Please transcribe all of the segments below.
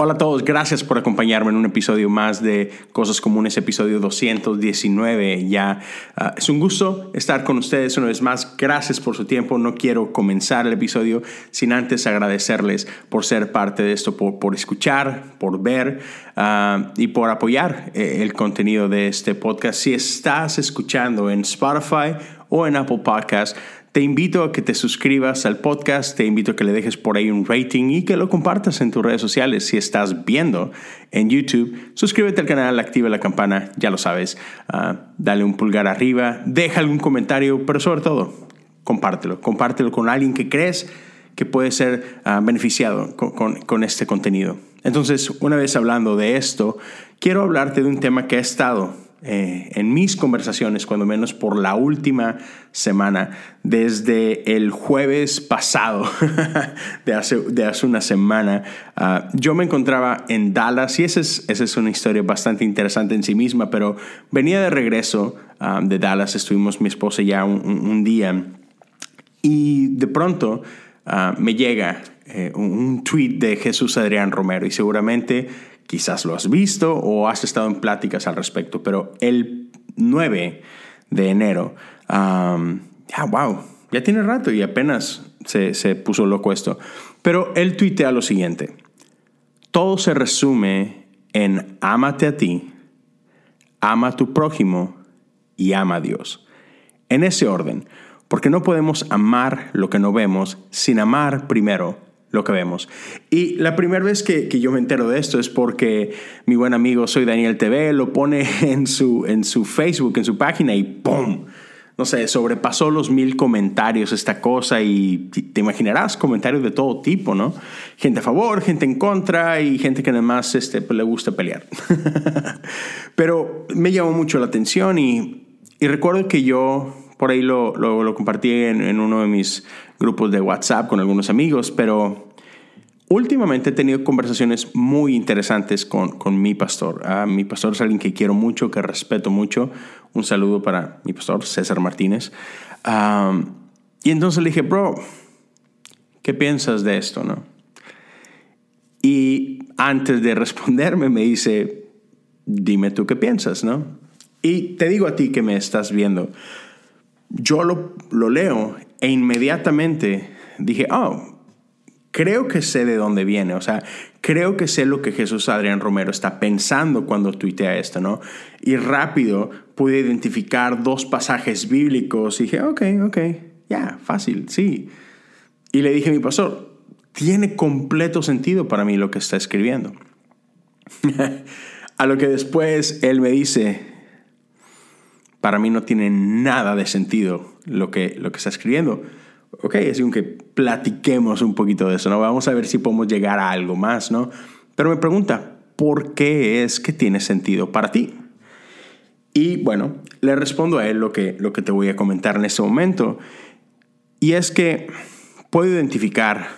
Hola a todos, gracias por acompañarme en un episodio más de Cosas Comunes, episodio 219. Ya ah, es un gusto estar con ustedes una vez más. Gracias por su tiempo. No quiero comenzar el episodio sin antes agradecerles por ser parte de esto, por, escuchar, por ver ah, y por apoyar eh, el contenido de este podcast. Si estás escuchando en Spotify o en Apple Podcast, te invito a que te suscribas al podcast, te invito a que le dejes por ahí un rating y que lo compartas en tus redes sociales. Si estás viendo en YouTube, suscríbete al canal, activa la campana, ya lo sabes. Ah, dale un pulgar arriba, deja algún comentario, pero sobre todo, compártelo. Compártelo con alguien que crees que puede ser ah, beneficiado con este contenido. Entonces, una vez hablando de esto, quiero hablarte de un tema que ha estado eh, en mis conversaciones, cuando menos por la última semana, desde el jueves pasado, de, hace, de hace una semana, ah, yo me encontraba en Dallas y esa es, esa es una historia bastante interesante en sí misma, pero venía de regreso ah, de Dallas, estuvimos mi esposa ya un, día y de pronto ah, me llega eh, un tweet de Jesús Adrián Romero y seguramente Quizás lo has visto o has estado en pláticas al respecto, pero el 9 de enero, wow, ya tiene rato y apenas se, se puso loco esto. Pero él tuitea lo siguiente, todo se resume en ámate a ti, ama a tu prójimo y ama a Dios. En ese orden, porque no podemos amar lo que no vemos sin amar primero lo que vemos. Y la primera vez que, yo me entero de esto es porque mi buen amigo Soy Daniel TV lo pone en su, en su Facebook, en su página y ¡pum! No sé, sobrepasó los mil comentarios esta cosa y te imaginarás comentarios de todo tipo, ¿no? Gente a favor, gente en contra y gente que además este, pues, le gusta pelear. Pero me llamó mucho la atención y, y recuerdo que yo por ahí lo, lo, compartí en, en, uno de mis grupos de WhatsApp con algunos amigos, pero últimamente he tenido conversaciones muy interesantes con, con mi pastor. Ah, mi pastor es alguien que quiero mucho, que respeto mucho. Un saludo para mi pastor, César Martínez. y entonces le dije, bro, ¿qué piensas de esto? No? Y antes de responderme me dice, dime tú qué piensas, ¿no? Y te digo a ti que me estás viendo, yo lo, lo leo e inmediatamente dije, oh, creo que sé de dónde viene, o sea, creo que sé lo que Jesús Adrián Romero está pensando cuando tuitea esto, ¿no? Y rápido pude identificar dos pasajes bíblicos y dije, ok, ok, ya, fácil, sí. Y le dije a mi pastor, tiene completo sentido para mí lo que está escribiendo. a lo que después él me dice, para mí no tiene nada de sentido lo que, lo que está escribiendo. Ok, es que platiquemos un poquito de eso, ¿no? Vamos a ver si podemos llegar a algo más, ¿no? Pero me pregunta, ¿por qué es que tiene sentido para ti? Y bueno, le respondo a él lo que, lo que te voy a comentar en este momento. Y es que puedo identificar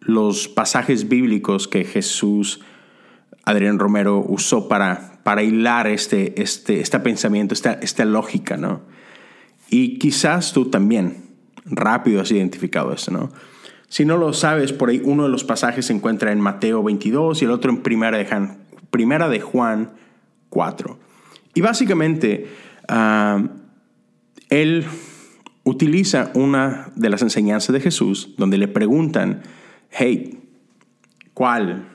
los pasajes bíblicos que Jesús, Adrián Romero, usó para para hilar este, este, este pensamiento, esta, esta lógica, ¿no? Y quizás tú también rápido has identificado eso, ¿no? Si no lo sabes, por ahí uno de los pasajes se encuentra en Mateo 22 y el otro en Primera de Juan, primera de Juan 4. Y básicamente, ah, él utiliza una de las enseñanzas de Jesús donde le preguntan, hey, ¿cuál?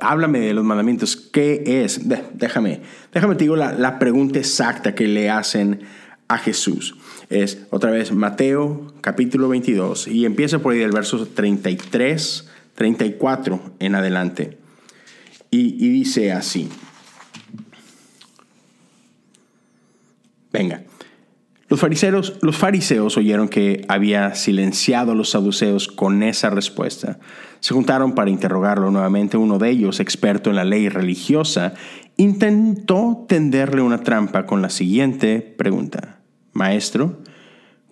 háblame de los mandamientos. ¿Qué es? déjame, déjame te digo la, la, pregunta exacta que le hacen a Jesús. Es otra vez Mateo capítulo 22 y empieza por ahí del verso 33, 34 en adelante. Y, y dice así. Venga. Los fariseos, los fariseos oyeron que había silenciado a los saduceos con esa respuesta. Se juntaron para interrogarlo nuevamente. Uno de ellos, experto en la ley religiosa, intentó tenderle una trampa con la siguiente pregunta. Maestro,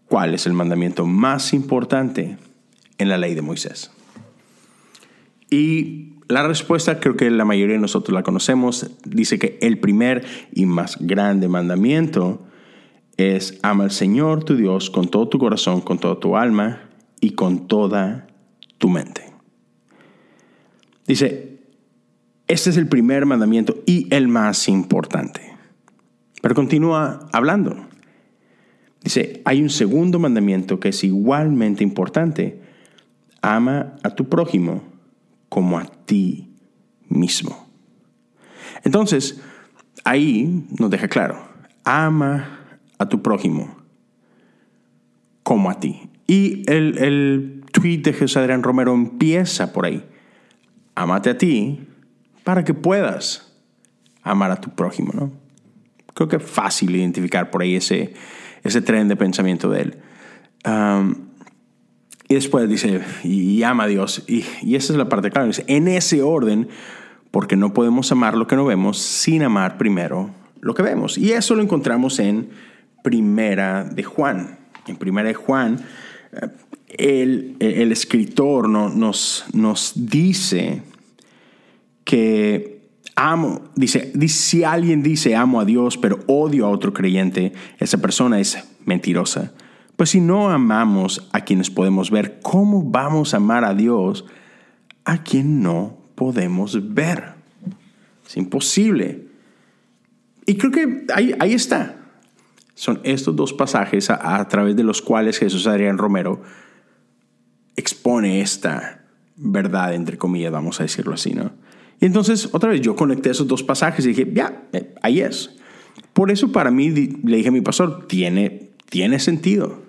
¿cuál es el mandamiento más importante en la ley de Moisés? Y la respuesta creo que la mayoría de nosotros la conocemos. Dice que el primer y más grande mandamiento es ama al Señor tu Dios con todo tu corazón, con toda tu alma y con toda tu mente. Dice, este es el primer mandamiento y el más importante. Pero continúa hablando. Dice, hay un segundo mandamiento que es igualmente importante. Ama a tu prójimo como a ti mismo. Entonces, ahí nos deja claro, ama a tu prójimo como a ti. Y el, el tweet de Jesús Adrián Romero empieza por ahí. Amate a ti para que puedas amar a tu prójimo, ¿no? Creo que es fácil identificar por ahí ese, ese tren de pensamiento de él. y después dice, y, ama a Dios. Y, y, esa es la parte clave. Dice, en ese orden, porque no podemos amar lo que no vemos sin amar primero lo que vemos. Y eso lo encontramos en Primera de Juan. En Primera de Juan, eh, el, el escritor no, nos, nos dice que amo, dice, si alguien dice amo a Dios pero odio a otro creyente, esa persona es mentirosa. Pues si no amamos a quienes podemos ver, ¿cómo vamos a amar a Dios a quien no podemos ver? Es imposible. Y creo que ahí, está. Son estos dos pasajes a, a través de los cuales Jesús Adrián Romero expone esta verdad, entre comillas, vamos a decirlo así, ¿no? Y entonces, otra vez, yo conecté esos dos pasajes y dije, ya, eh, ahí es. Por eso para mí, le dije a mi pastor, tiene, tiene sentido.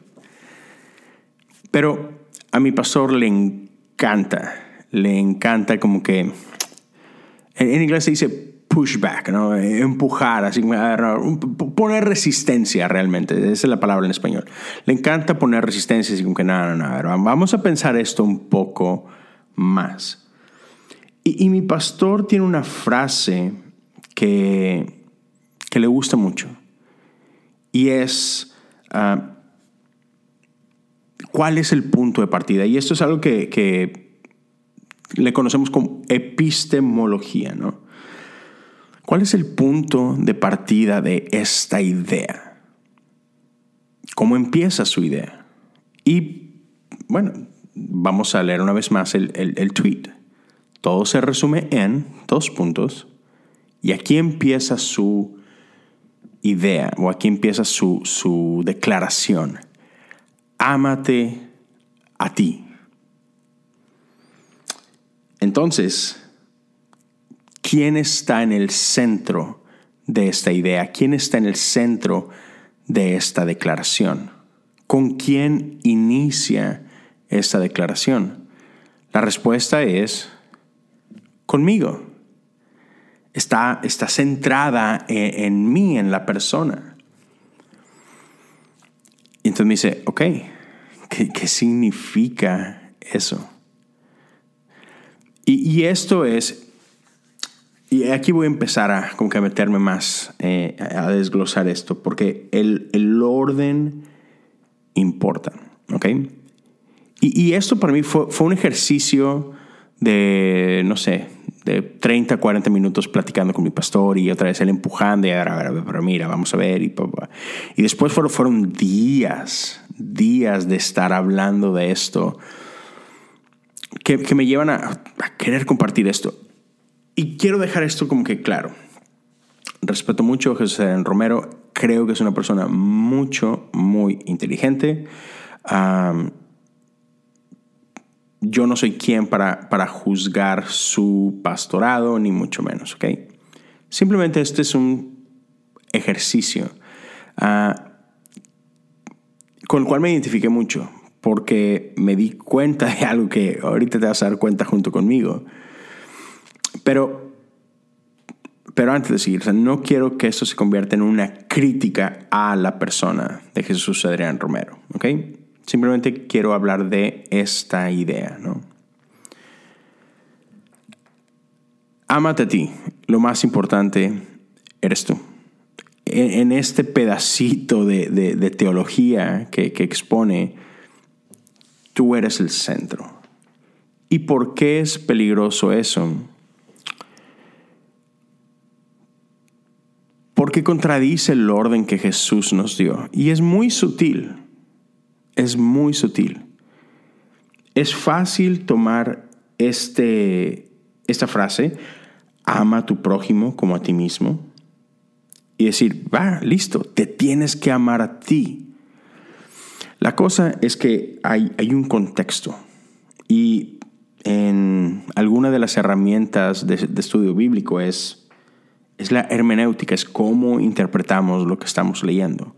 Pero a mi pastor le encanta, le encanta como que, en, inglés se dice pushback, ¿no? empujar, así, poner resistencia realmente, esa es la palabra en español. Le encanta poner resistencia, así como que, no, no, no, vamos a pensar esto un poco más. Y, mi pastor tiene una frase que, que le gusta mucho. Y es, ah, ¿cuál es el punto de partida? Y esto es algo que, que le conocemos como epistemología, ¿no? ¿Cuál es el punto de partida de esta idea? ¿Cómo empieza su idea? Y bueno, vamos a leer una vez más el, el, el tweet. Todo se resume en dos puntos y aquí empieza su idea o aquí empieza su, su declaración. Ámate a ti. Entonces, ¿quién está en el centro de esta idea? ¿Quién está en el centro de esta declaración? ¿Con quién inicia esta declaración? La respuesta es conmigo. Está, está centrada en, mí, en la persona. Y entonces me dice, ok, ¿qué, significa eso? Y, esto es, y aquí voy a empezar a, que meterme más, eh, a desglosar esto, porque el, el orden importa, ¿ok? Y, y, esto para mí fue, fue un ejercicio de, no sé, de 30, 40 minutos platicando con mi pastor y otra vez él empujando y ahora, pero mira, vamos a ver. Y, y después fueron, fueron días, días de estar hablando de esto que, que me llevan a, querer compartir esto. Y quiero dejar esto como que claro. Respeto mucho a Jesús Romero. Creo que es una persona mucho, muy inteligente. Yo no soy quien para, para juzgar su pastorado, ni mucho menos, ¿ok? Simplemente este es un ejercicio uh, con el cual me identifiqué mucho, porque me di cuenta de algo que ahorita te vas a dar cuenta junto conmigo. Pero, pero antes de seguir, no quiero que esto se convierta en una crítica a la persona de Jesús Adrián Romero, ¿ok? Simplemente quiero hablar de esta idea, ¿no? Ámate a ti. Lo más importante eres tú. En, este pedacito de, teología que, que expone, tú eres el centro. ¿Y por qué es peligroso eso? Porque contradice el orden que Jesús nos dio. Y es muy sutil. Es muy sutil. Es fácil tomar este, esta frase, ama a tu prójimo como a ti mismo, y decir, va, listo, te tienes que amar a ti. La cosa es que hay, hay un contexto y en alguna de las herramientas de, de estudio bíblico es, es la hermenéutica, es cómo interpretamos lo que estamos leyendo.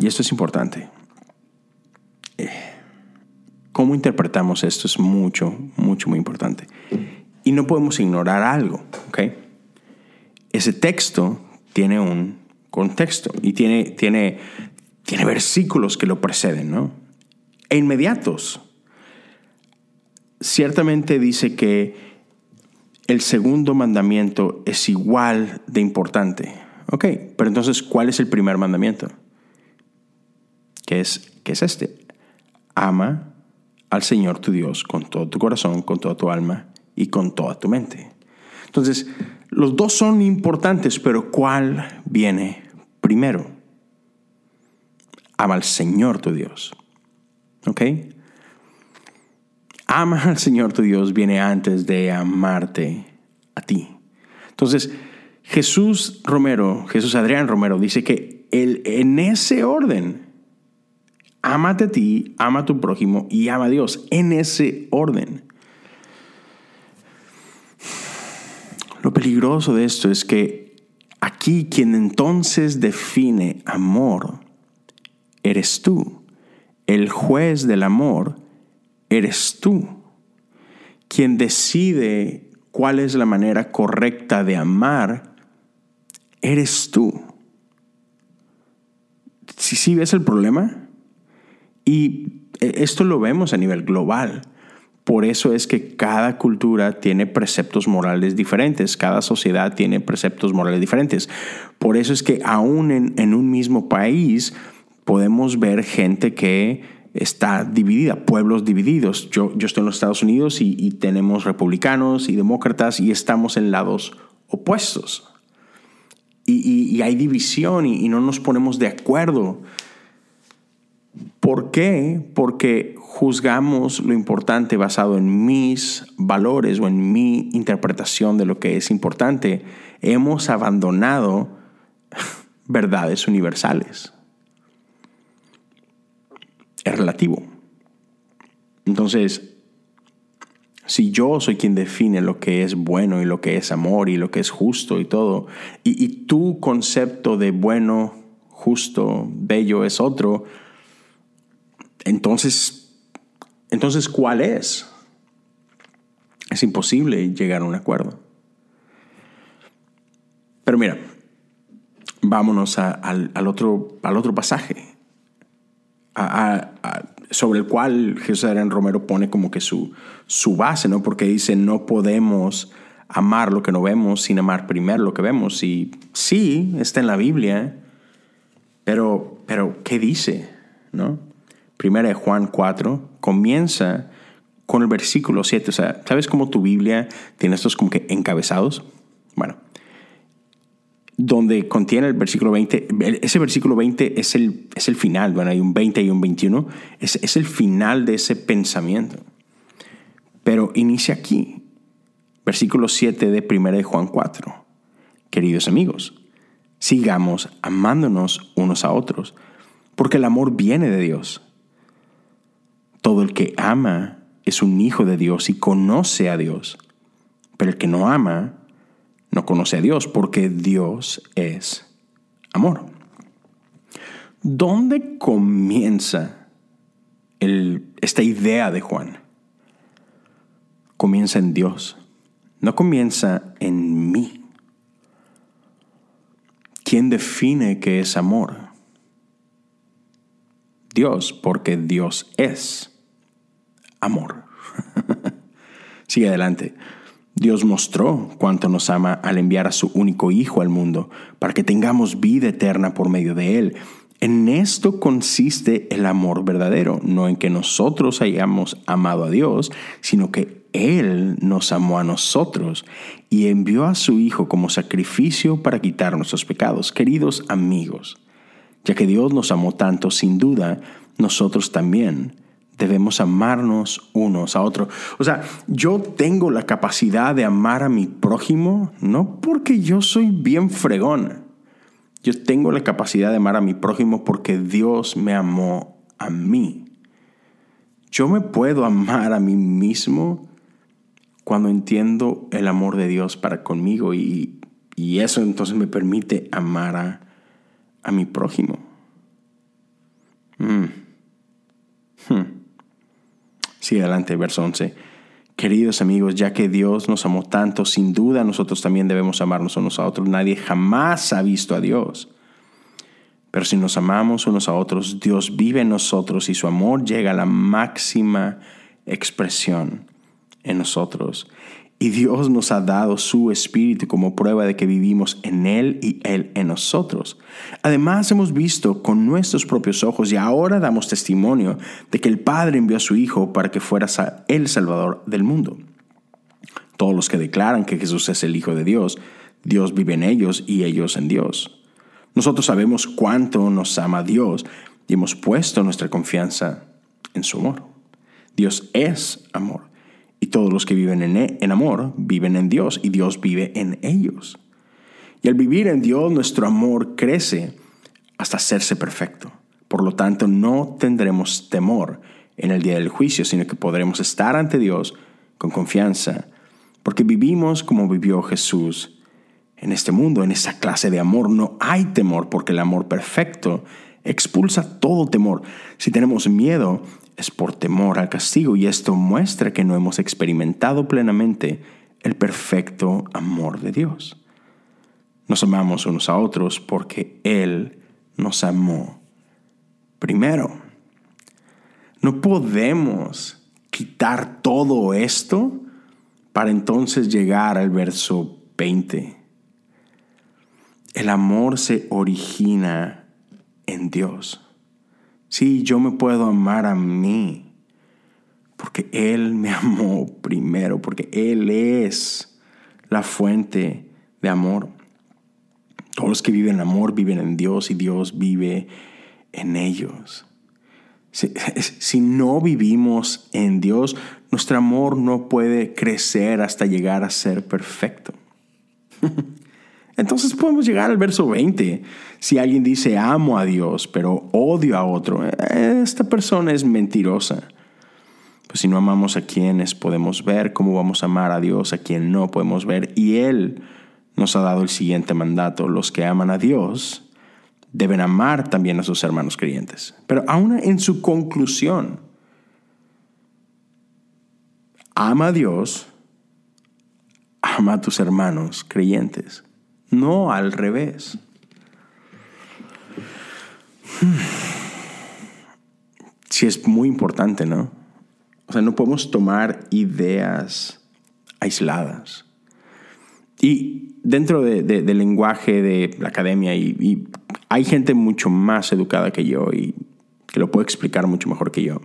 Y esto es importante. Eh, cómo interpretamos esto es mucho, mucho, muy importante. Y no podemos ignorar algo, ¿ok? Ese texto tiene un contexto y tiene, tiene, tiene versículos que lo preceden, ¿no? E inmediatos. Ciertamente dice que el segundo mandamiento es igual de importante. Ok, pero entonces, ¿cuál es el primer mandamiento? Que es, que es este. Ama al Señor tu Dios con todo tu corazón, con toda tu alma y con toda tu mente. Entonces, los dos son importantes, pero ¿cuál viene primero? Ama al Señor tu Dios. ¿Ok? Ama al Señor tu Dios viene antes de amarte a ti. Entonces, Jesús Romero, Jesús Adrián Romero dice que el, en ese orden, Amate a ti, ama a tu prójimo y ama a Dios. En ese orden. Lo peligroso de esto es que aquí quien entonces define amor eres tú. El juez del amor eres tú. Quien decide cuál es la manera correcta de amar eres tú. Si ¿Sí, ves el problema, y eh, esto lo vemos a nivel global. Por eso es que cada cultura tiene preceptos morales diferentes, cada sociedad tiene preceptos morales diferentes. Por eso es que aún en, un mismo país podemos ver gente que está dividida, pueblos divididos. Yo, yo estoy en los Estados Unidos y, tenemos republicanos y demócratas y estamos en lados opuestos. Y, hay división y, no nos ponemos de acuerdo. ¿Por qué? Porque juzgamos lo importante basado en mis valores o en mi interpretación de lo que es importante. Hemos abandonado verdades universales. Es relativo. Entonces, si yo soy quien define lo que es bueno y lo que es amor y lo que es justo y todo, y, tu concepto de bueno, justo, bello es otro, entonces, entonces, ¿cuál es? Es imposible llegar a un acuerdo. Pero mira, vámonos al, otro, al otro pasaje, sobre el cual Jesús Adrián Romero pone como que su, su base, ¿no? Porque dice, no podemos amar lo que no vemos sin amar primero lo que vemos. Y sí, está en la Biblia, pero, pero ¿qué dice? ¿No? Primera de Juan 4, comienza con el versículo 7. O sea, ¿sabes cómo tu Biblia tiene estos como que encabezados? Bueno, donde contiene el versículo 20, ese versículo 20 es el, es el final, bueno, hay un 20 y un 21, es, es el final de ese pensamiento. Pero inicia aquí, versículo 7 de Primera de Juan 4. Queridos amigos, sigamos amándonos unos a otros, porque el amor viene de Dios. Todo el que ama es un hijo de Dios y conoce a Dios. Pero el que no ama no conoce a Dios porque Dios es amor. ¿Dónde comienza esta idea de Juan? Comienza en Dios, no comienza en mí. ¿Quién define qué es amor? Dios, porque Dios es amor. Sigue adelante. Dios mostró cuánto nos ama al enviar a su único Hijo al mundo, para que tengamos vida eterna por medio de Él. En esto consiste el amor verdadero, no en que nosotros hayamos amado a Dios, sino que Él nos amó a nosotros y envió a su Hijo como sacrificio para quitar nuestros pecados. Queridos amigos, ya que Dios nos amó tanto, sin duda, nosotros también debemos amarnos unos a otros. O sea, yo tengo la capacidad de amar a mi prójimo, no porque yo soy bien fregón yo tengo la capacidad de amar a mi prójimo porque Dios me amó a mí. Yo me puedo amar a mí mismo cuando entiendo el amor de Dios para conmigo y, eso entonces me permite amar a, mi prójimo. Mm. Hmm. Sí, adelante, verso 11. Queridos amigos, ya que Dios nos amó tanto, sin duda nosotros también debemos amarnos unos a otros. Nadie jamás ha visto a Dios. Pero si nos amamos unos a otros, Dios vive en nosotros y su amor llega a la máxima expresión en nosotros. Y Dios nos ha dado su Espíritu como prueba de que vivimos en Él y Él en nosotros. Además hemos visto con nuestros propios ojos y ahora damos testimonio de que el Padre envió a su Hijo para que fuera el Salvador del mundo. Todos los que declaran que Jesús es el Hijo de Dios, Dios vive en ellos y ellos en Dios. Nosotros sabemos cuánto nos ama Dios y hemos puesto nuestra confianza en su amor. Dios es amor y todos los que viven e, en, amor viven en Dios y Dios vive en ellos. Y al vivir en Dios nuestro amor crece hasta hacerse perfecto. Por lo tanto, no tendremos temor en el día del juicio, sino que podremos estar ante Dios con confianza, porque vivimos como vivió Jesús en este mundo, en esa clase de amor. No hay temor, porque el amor perfecto expulsa todo temor. Si tenemos miedo, es por temor al castigo y esto muestra que no hemos experimentado plenamente el perfecto amor de Dios. Nos amamos unos a otros porque Él nos amó primero. No podemos quitar todo esto para entonces llegar al verso 20. El amor se origina en Dios. Sí, yo me puedo amar a mí, porque Él me amó primero, porque Él es la fuente de amor. Todos los que viven en amor viven en Dios y Dios vive en ellos. Si, si, no vivimos en Dios, nuestro amor no puede crecer hasta llegar a ser perfecto. Entonces podemos llegar al verso 20. Si alguien dice amo a Dios, pero odio a otro, esta persona es mentirosa. Pues si no amamos a quienes podemos ver, ¿cómo vamos a amar a Dios a quien no podemos ver? Y Él nos ha dado el siguiente mandato. Los que aman a Dios deben amar también a sus hermanos creyentes. Pero aún en su conclusión, ama a Dios, ama a tus hermanos creyentes no al revés. Sí es muy importante, ¿no? O sea, no podemos tomar ideas aisladas. Y dentro del lenguaje de la academia, y, hay gente mucho más educada que yo y que lo puede explicar mucho mejor que yo.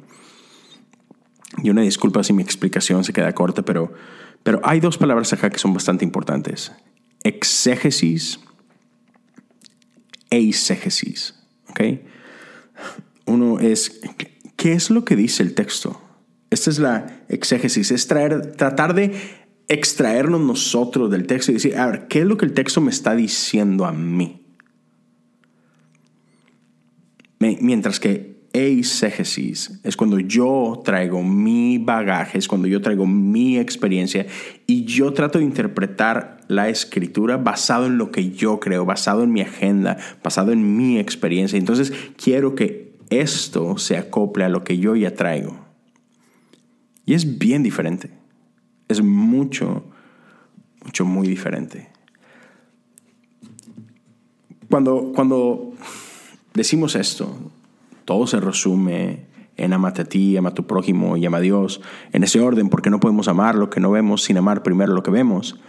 Y una disculpa si mi explicación se queda corta, pero, pero hay dos palabras acá que son bastante importantes exégesis e. Uno es, ¿qué es lo que dice el texto? Esta es la exégesis, es tratar de extraernos nosotros del texto y decir, a ver, ¿qué es lo que el texto me está diciendo a mí? Mientras que eisegesis es cuando yo traigo mi bagaje, es cuando yo traigo mi experiencia y yo trato de interpretar la escritura basado en lo que yo creo, basado en mi agenda, basado en mi experiencia. Entonces quiero que esto se acople a lo que yo ya traigo. Y es bien diferente. Es mucho, mucho, muy diferente. Cuando, cuando decimos esto, todo se resume en amate a ti, ama a tu prójimo y ama a Dios. En ese orden, porque no podemos amar lo que no vemos sin amar primero lo que vemos.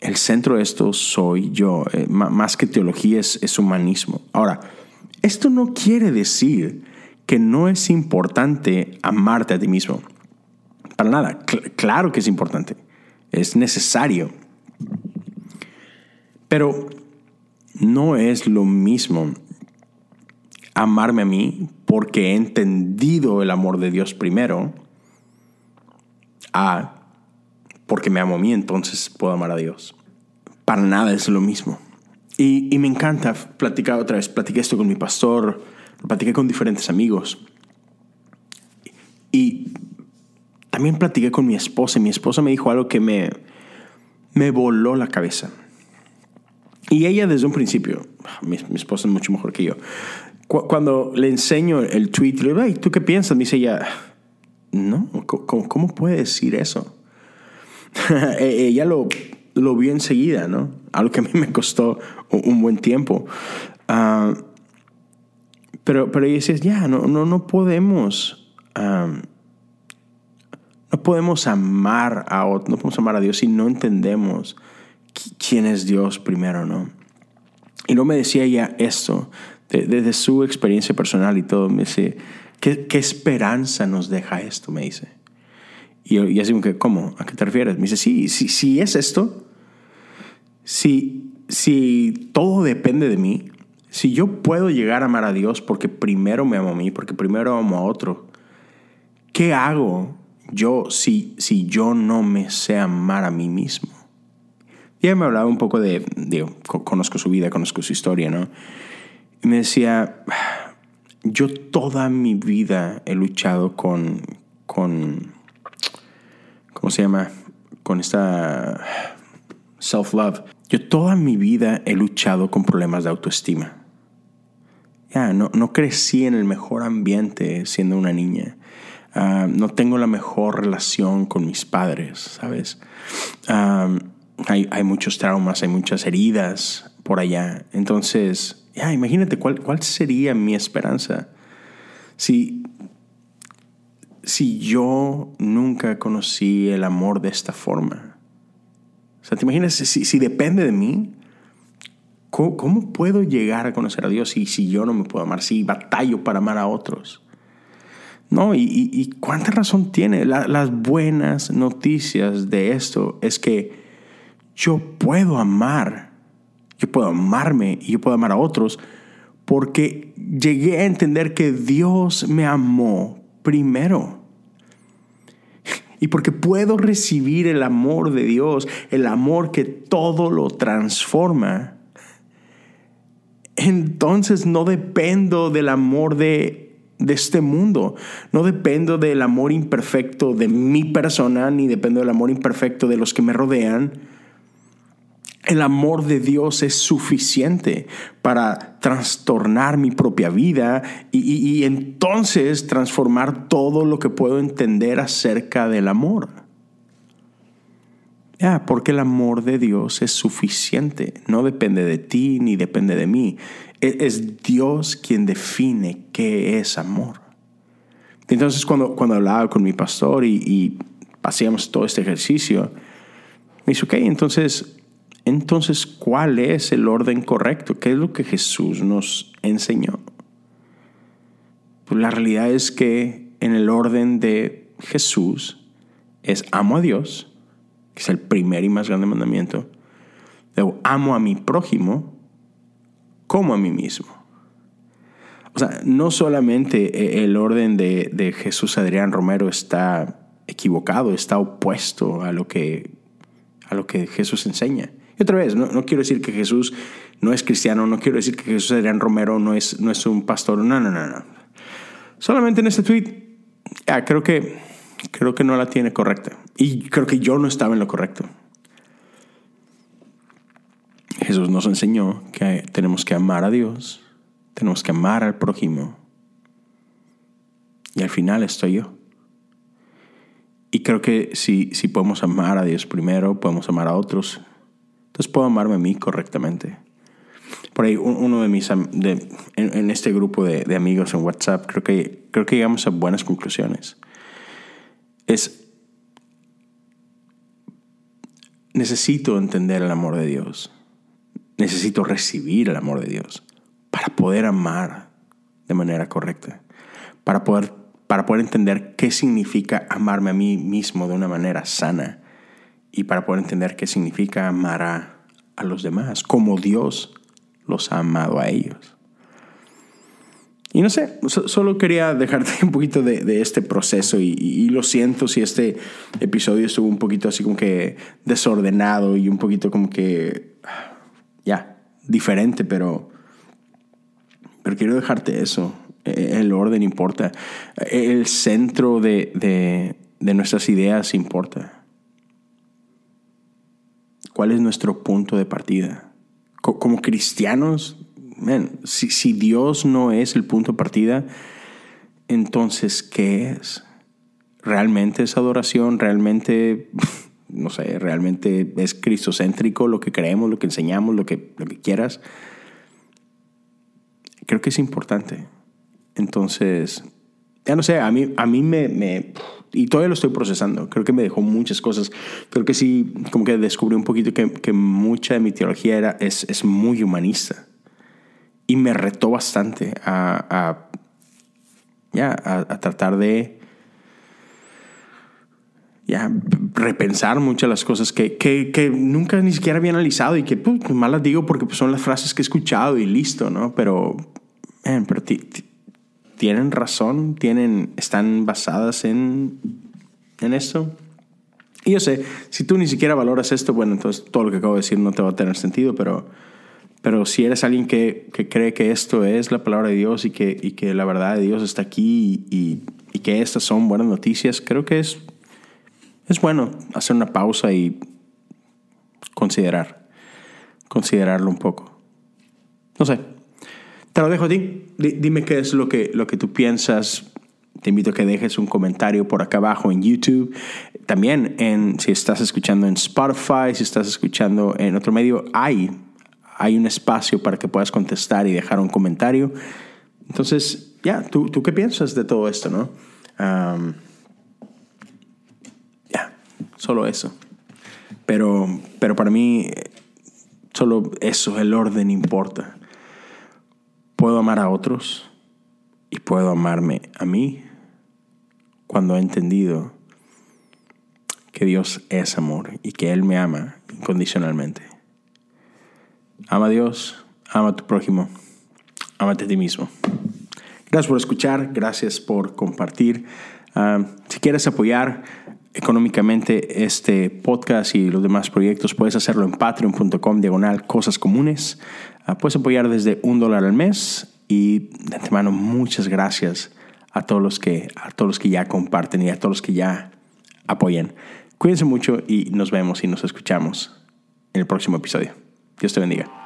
El centro de esto soy yo. Eh, más que teología es, humanismo. Ahora, esto no quiere decir que no es importante amarte a ti mismo. Para nada. claro que es importante. Es necesario. Pero no es lo mismo amarme a mí porque he entendido el amor de Dios primero a porque me amo a mí, entonces puedo amar a Dios. Para nada es lo mismo. Y, me encanta platicar otra vez. Platiqué esto con mi pastor, lo platiqué con diferentes amigos. Y también platiqué con mi esposa. Y mi esposa me dijo algo que me, me voló la cabeza. Y ella desde un principio, mi, esposa es mucho mejor que yo, cuando le enseño el tweet, le digo, ¿tú qué piensas? Me dice ella, no, ¿cómo, cómo puede decir eso? E, ella lo, lo vio enseguida, ¿no? Algo que a mí me costó un buen tiempo. Ah, pero, pero ella decía, ya, no, no, no podemos... no podemos amar a otro, no podemos amar a Dios si no entendemos quién es Dios primero, ¿no? Y no me decía ella esto, desde su experiencia personal y todo, me dice, ¿qué, ¿qué, esperanza nos deja esto? Me dice. Y y así como que, ¿cómo? ¿A qué te refieres? Me dice, sí, sí, sí es esto, si, si todo depende de mí, si yo puedo llegar a amar a Dios porque primero me amo a mí, porque primero amo a otro, ¿qué hago yo si, si yo no me sé amar a mí mismo? Y ella me hablaba un poco de, digo, conozco su vida, conozco su historia, ¿no? Y me decía, yo toda mi vida he luchado con, con, ¿cómo se llama? Con esta self-love. Yo toda mi vida he luchado con problemas de autoestima. Ya, no, no crecí en el mejor ambiente siendo una niña. Ah, no tengo la mejor relación con mis padres, ¿sabes? Hay, hay, muchos traumas, hay muchas heridas por allá. Entonces, ya, imagínate cuál, cuál sería mi esperanza si, si yo nunca conocí el amor de esta forma. O sea, ¿te imaginas si, depende de mí? ¿cómo, puedo llegar a conocer a Dios si, si yo no me puedo amar? Si batallo para amar a otros. No, y, cuánta razón tiene. las buenas noticias de esto es que yo puedo amar, yo puedo amarme y yo puedo amar a otros porque llegué a entender que Dios me amó primero. Y porque puedo recibir el amor de Dios, el amor que todo lo transforma, entonces no dependo del amor de, de este mundo, no dependo del amor imperfecto de mi persona, ni dependo del amor imperfecto de los que me rodean, el amor de Dios es suficiente para trastornar mi propia vida y, entonces transformar todo lo que puedo entender acerca del amor. Ya, porque el amor de Dios es suficiente, no depende de ti ni depende de mí. E, es Dios quien define qué es amor. Entonces cuando, cuando hablaba con mi pastor y, y hacíamos todo este ejercicio, me dice, ok, entonces entonces, ¿cuál es el orden correcto? ¿Qué es lo que Jesús nos enseñó? Pues la realidad es que en el orden de Jesús es amo a Dios, que es el primer y más grande mandamiento. Luego amo a mi prójimo como a mí mismo. O sea, no solamente el orden de, de Jesús Adrián Romero está equivocado, está opuesto a lo que, a lo que Jesús enseña. Y otra vez, no, quiero decir que Jesús no es cristiano, no quiero decir que Jesús Adrián Romero no es, no es un pastor, no, no, no, no. Solamente en este tweet, creo, que, creo que no la tiene correcta. Y creo que yo no estaba en lo correcto. Jesús nos enseñó que tenemos que amar a Dios, tenemos que amar al prójimo. Y al final estoy yo. Y creo que si, si podemos amar a Dios primero, podemos amar a otros entonces puedo amarme a mí correctamente. Por ahí uno de mis, de, en, este grupo de, de, amigos en WhatsApp, creo que, creo que llegamos a buenas conclusiones. Es, necesito entender el amor de Dios. Necesito recibir el amor de Dios para poder amar de manera correcta, para poder, para poder entender qué significa amarme a mí mismo de una manera sana y para poder entender qué significa amar a, los demás, como Dios los ha amado a ellos. Y no sé, solo quería dejarte un poquito de, este proceso y, lo siento si este episodio estuvo un poquito así como que desordenado y un poquito como que, ya, diferente, pero, pero quiero dejarte eso. E, el orden importa. El centro de, de nuestras ideas importa. ¿Cuál es nuestro punto de partida? Como cristianos si, Dios no es el punto de partida, entonces, ¿qué es? ¿Realmente es adoración? ¿Realmente, no sé, realmente es cristocéntrico lo que creemos, lo que enseñamos, lo que, lo que quieras? Creo que es importante. Entonces, ya no sé, a mí, a mí me, Y todavía lo estoy procesando. Creo que me dejó muchas cosas. Creo que sí, como que descubrí un poquito que, que mucha de mi teología era, es, es muy humanista y me retó bastante a, ya, a, tratar de ya, repensar muchas las cosas que, que, nunca ni siquiera había analizado y que pues, las digo porque pues, son las frases que he escuchado y listo, ¿no? Pero, pero tienen razón, tienen, están basadas en, en esto. Y yo sé, si tú ni siquiera valoras esto, bueno, entonces todo lo que acabo de decir no te va a tener sentido, pero pero si eres alguien que, cree que esto es la palabra de Dios y que, y que la verdad de Dios está aquí y, que estas son buenas noticias, creo que es, es bueno hacer una pausa y considerar, considerarlo un poco. No sé, te lo dejo a ti. Dime qué es lo que, lo que tú piensas. Te invito a que dejes un comentario por acá abajo en YouTube. También en, si estás escuchando en Spotify, si estás escuchando en otro medio, hay hay un espacio para que puedas contestar y dejar un comentario. Entonces, ya, ¿tú, ¿tú, qué piensas de todo esto, no? ya, solo eso. Pero, pero para mí, solo eso, el orden importa. Puedo amar a otros y puedo amarme a mí cuando he entendido que Dios es amor y que Él me ama incondicionalmente. Ama a Dios, ama a tu prójimo, amate a ti mismo. Gracias por escuchar, gracias por compartir. Ah, si quieres apoyar económicamente este podcast y los demás proyectos, puedes hacerlo en patreon.com diagonal cosas comunes. Ah, puedes apoyar desde un dólar al mes y de antemano muchas gracias a todos los que, a todos los que ya comparten y a todos los que ya apoyan. Cuídense mucho y nos vemos y nos escuchamos en el próximo episodio. Dios te bendiga.